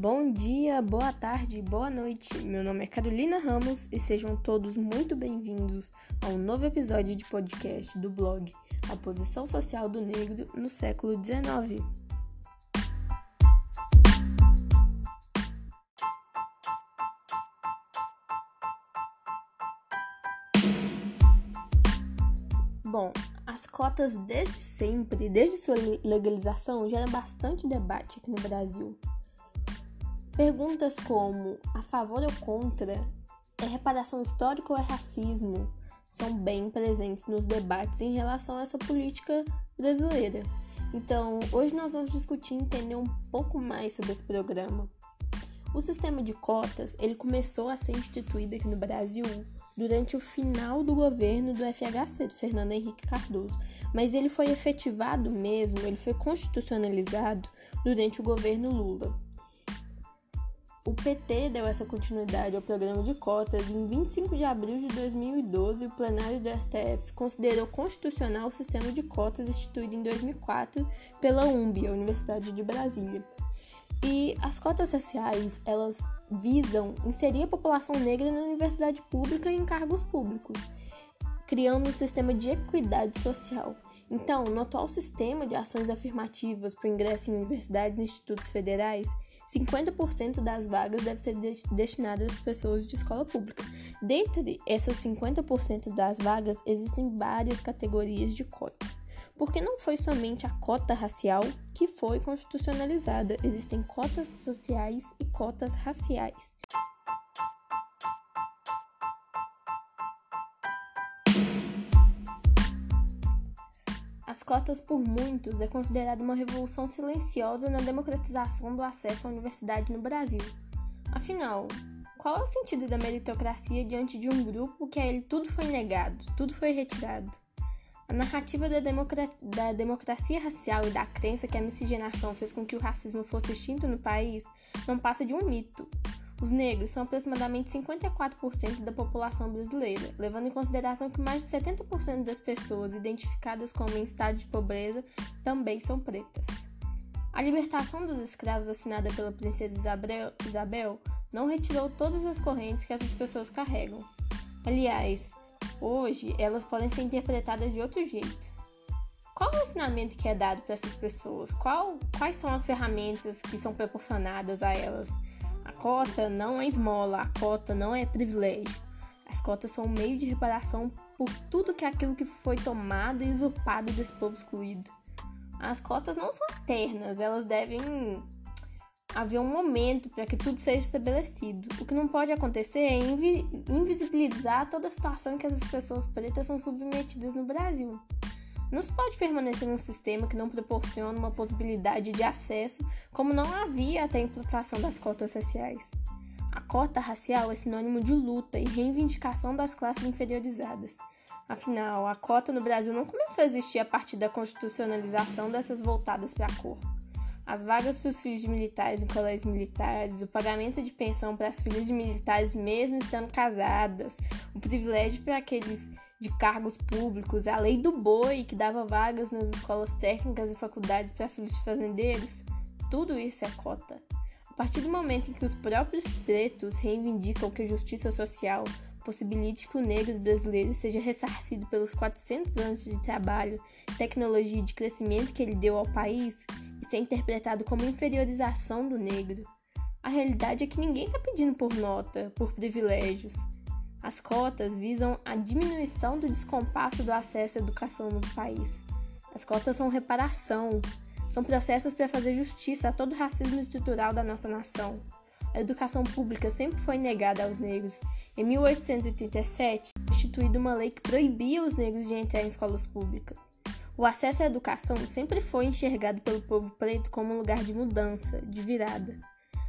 Bom dia, boa tarde, boa noite. Meu nome é Carolina Ramos e sejam todos muito bem-vindos a um novo episódio de podcast do blog A Posição Social do Negro no século XIX. Bom, as cotas desde sempre, desde sua legalização, geram bastante debate aqui no Brasil. Perguntas como a favor ou contra, é reparação histórica ou é racismo, são bem presentes nos debates em relação a essa política brasileira. Então, hoje nós vamos discutir e entender um pouco mais sobre esse programa. O sistema de cotas, ele começou a ser instituído aqui no Brasil durante o final do governo do FHC, do Fernando Henrique Cardoso, mas ele foi efetivado mesmo, ele foi constitucionalizado durante o governo Lula. O PT deu essa continuidade ao programa de cotas em 25 de abril de 2012 o plenário do STF considerou constitucional o sistema de cotas instituído em 2004 pela UMB, a Universidade de Brasília. E as cotas raciais, elas visam inserir a população negra na universidade pública e em cargos públicos, criando um sistema de equidade social. Então, no atual sistema de ações afirmativas para o ingresso em universidades e institutos federais, 50% das vagas devem ser de destinadas a pessoas de escola pública. Dentre essas 50% das vagas, existem várias categorias de cota. Porque não foi somente a cota racial que foi constitucionalizada, existem cotas sociais e cotas raciais. Cotas por muitos é considerada uma revolução silenciosa na democratização do acesso à universidade no Brasil. Afinal, qual é o sentido da meritocracia diante de um grupo que a ele tudo foi negado, tudo foi retirado? A narrativa da, democra da democracia racial e da crença que a miscigenação fez com que o racismo fosse extinto no país não passa de um mito. Os negros são aproximadamente 54% da população brasileira, levando em consideração que mais de 70% das pessoas identificadas como em estado de pobreza também são pretas. A libertação dos escravos assinada pela princesa Isabel, não retirou todas as correntes que essas pessoas carregam. Aliás, hoje elas podem ser interpretadas de outro jeito. Qual o ensinamento que é dado para essas pessoas? Qual, quais são as ferramentas que são proporcionadas a elas? Cota não é esmola, a cota não é privilégio. As cotas são um meio de reparação por tudo que é aquilo que foi tomado e usurpado desse povo excluído. As cotas não são eternas, elas devem haver um momento para que tudo seja estabelecido. O que não pode acontecer é invi invisibilizar toda a situação em que essas pessoas pretas são submetidas no Brasil. Não se pode permanecer num sistema que não proporciona uma possibilidade de acesso, como não havia até a implantação das cotas raciais. A cota racial é sinônimo de luta e reivindicação das classes inferiorizadas. Afinal, a cota no Brasil não começou a existir a partir da constitucionalização dessas voltadas para a cor. As vagas para os filhos de militares em colégios militares, o pagamento de pensão para as filhas de militares mesmo estando casadas, o privilégio para aqueles de cargos públicos, a lei do boi que dava vagas nas escolas técnicas e faculdades para filhos de fazendeiros, tudo isso é cota. A partir do momento em que os próprios pretos reivindicam que a justiça social possibilite que o negro brasileiro seja ressarcido pelos 400 anos de trabalho, tecnologia e de crescimento que ele deu ao país, isso é interpretado como inferiorização do negro. A realidade é que ninguém está pedindo por nota, por privilégios. As cotas visam a diminuição do descompasso do acesso à educação no país. As cotas são reparação, são processos para fazer justiça a todo o racismo estrutural da nossa nação. A educação pública sempre foi negada aos negros. Em 1837, foi instituída uma lei que proibia os negros de entrar em escolas públicas. O acesso à educação sempre foi enxergado pelo povo preto como um lugar de mudança, de virada.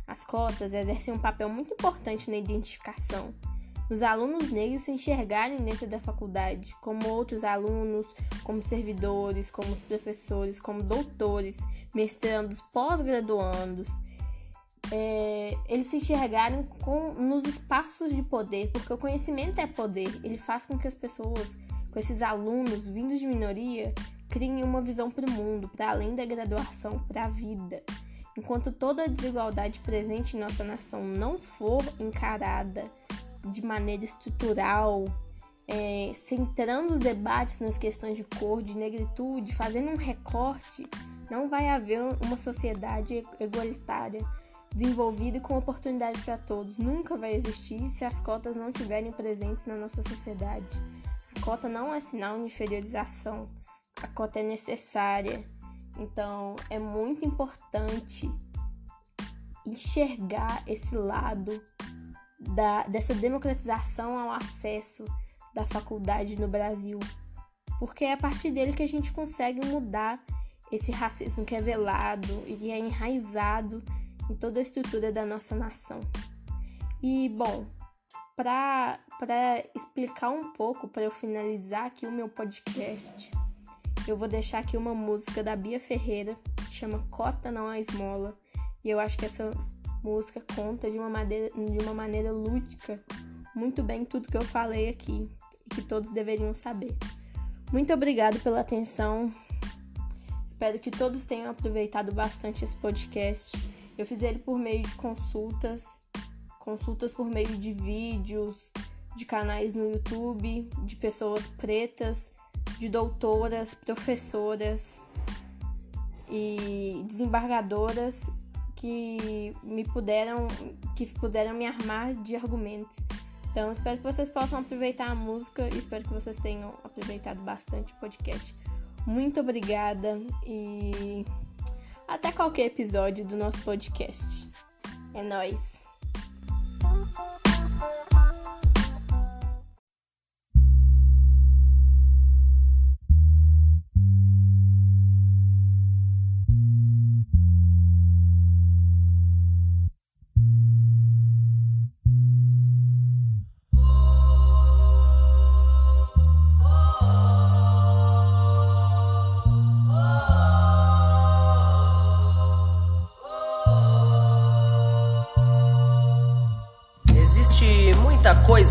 As cotas exercem um papel muito importante na identificação, os alunos negros se enxergarem dentro da faculdade como outros alunos, como servidores, como os professores, como doutores, mestrandos, pós-graduandos. É, eles se enxergarem com, nos espaços de poder, porque o conhecimento é poder. Ele faz com que as pessoas, com esses alunos vindos de minoria, criem uma visão para o mundo, para além da graduação, para a vida. Enquanto toda a desigualdade presente em nossa nação não for encarada de maneira estrutural, é, centrando os debates nas questões de cor, de negritude, fazendo um recorte, não vai haver uma sociedade igualitária, desenvolvida e com oportunidade para todos. Nunca vai existir se as cotas não estiverem presentes na nossa sociedade. A cota não é sinal de inferiorização, a cota é necessária. Então, é muito importante enxergar esse lado da, dessa democratização ao acesso da faculdade no Brasil, porque é a partir dele que a gente consegue mudar esse racismo que é velado e que é enraizado em toda a estrutura da nossa nação. E, bom, para explicar um pouco, para eu finalizar aqui o meu podcast, eu vou deixar aqui uma música da Bia Ferreira, que chama Cota Não é Esmola, e eu acho que essa música conta de uma maneira, de uma maneira lúdica muito bem tudo que eu falei aqui e que todos deveriam saber. Muito obrigado pela atenção. Espero que todos tenham aproveitado bastante esse podcast. Eu fiz ele por meio de consultas, consultas por meio de vídeos, de canais no YouTube, de pessoas pretas, de doutoras, professoras e desembargadoras que me puderam que puderam me armar de argumentos. Então, espero que vocês possam aproveitar a música e espero que vocês tenham aproveitado bastante o podcast. Muito obrigada e até qualquer episódio do nosso podcast. É nós.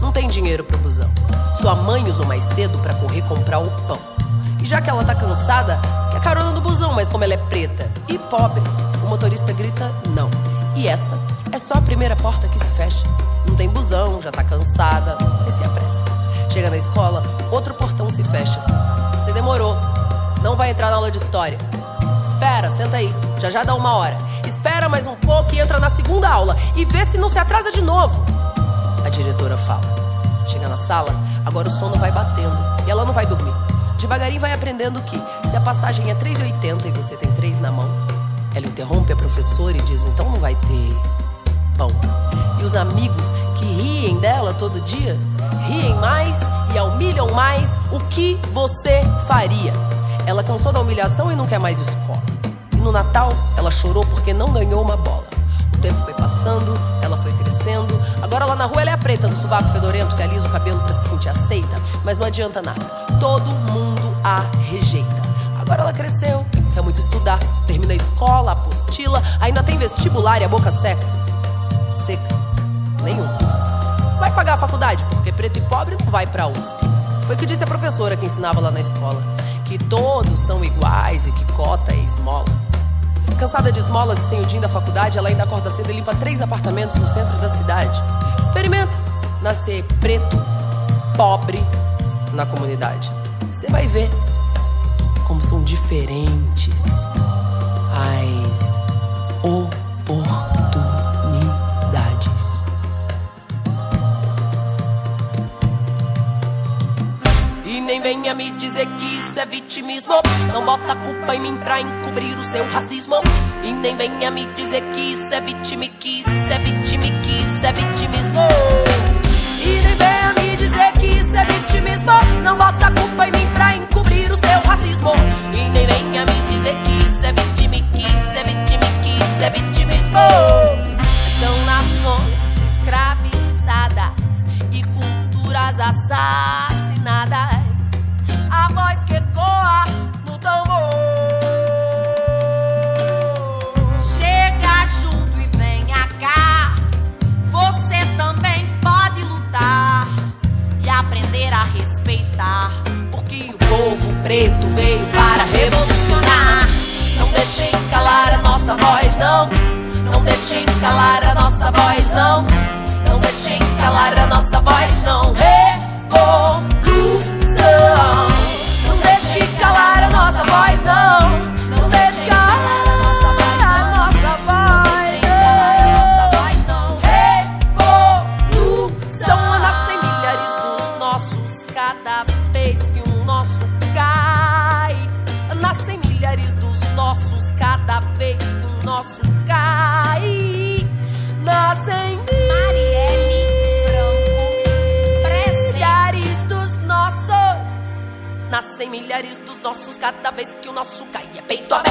Não tem dinheiro pro busão. Sua mãe usou mais cedo para correr comprar o pão. E já que ela tá cansada, quer carona no busão, mas como ela é preta e pobre, o motorista grita não. E essa é só a primeira porta que se fecha. Não tem busão, já tá cansada, mas se apressa. Chega na escola, outro portão se fecha. Você demorou. Não vai entrar na aula de história. Espera, senta aí. Já já dá uma hora. Espera mais um pouco e entra na segunda aula. E vê se não se atrasa de novo. Diretora fala. Chega na sala, agora o sono vai batendo e ela não vai dormir. Devagarinho vai aprendendo que se a passagem é 3,80 e você tem 3 na mão, ela interrompe a professora e diz: então não vai ter pão. E os amigos que riem dela todo dia, riem mais e humilham mais, o que você faria? Ela cansou da humilhação e não quer mais escola. E no Natal, ela chorou porque não ganhou uma bola. O tempo foi passando, ela foi crescendo. Agora lá na rua ela é a preta do sovaco fedorento que alisa o cabelo para se sentir aceita. Mas não adianta nada. Todo mundo a rejeita. Agora ela cresceu, quer muito estudar. Termina a escola, apostila, ainda tem vestibular e a boca seca. Seca. Nenhum cuspe. Vai pagar a faculdade, porque preto e pobre não vai pra USP. Foi o que disse a professora que ensinava lá na escola. Que todos são iguais e que cota é esmola. Cansada de esmolas e sem o din da faculdade, ela ainda acorda cedo e limpa três apartamentos no centro da cidade. Experimenta nascer preto, pobre na comunidade. Você vai ver como são diferentes as oportunidades. vitimismo. Não bota culpa em mim pra encobrir o seu racismo. E nem venha me dizer que isso é vitime, que isso é vitime, que isso é vitimismo. E nem venha me dizer que isso é vitimismo. Não bota culpa em mim pra encobrir o seu racismo. E nem venha me dizer que isso é vitime, que isso é vitime, que isso é vitimismo. São nações escravizadas e culturas assadas. Milhares dos nossos cada vez que o nosso cai. É peito aberto,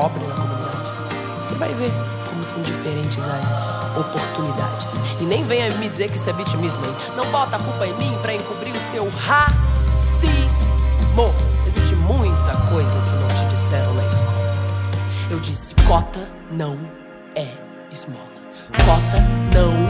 pobre comunidade. Você vai ver como são diferentes as oportunidades. E nem venha me dizer que isso é vitimismo, hein? Não bota a culpa em mim para encobrir o seu racismo. Existe muita coisa que não te disseram na escola. Eu disse: cota não é esmola. Cota não é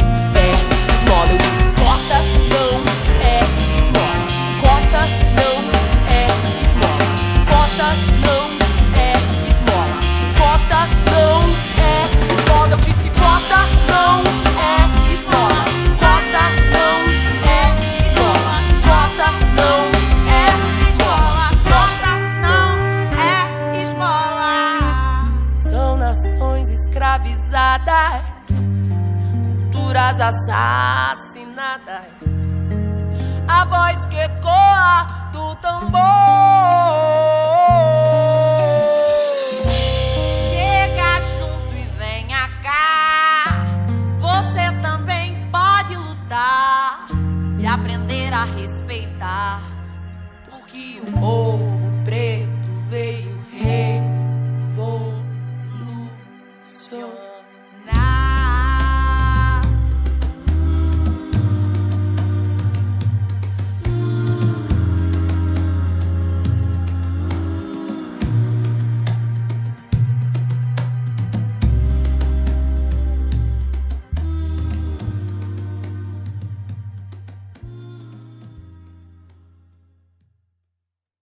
assassinadas. A voz que ecoa do tambor.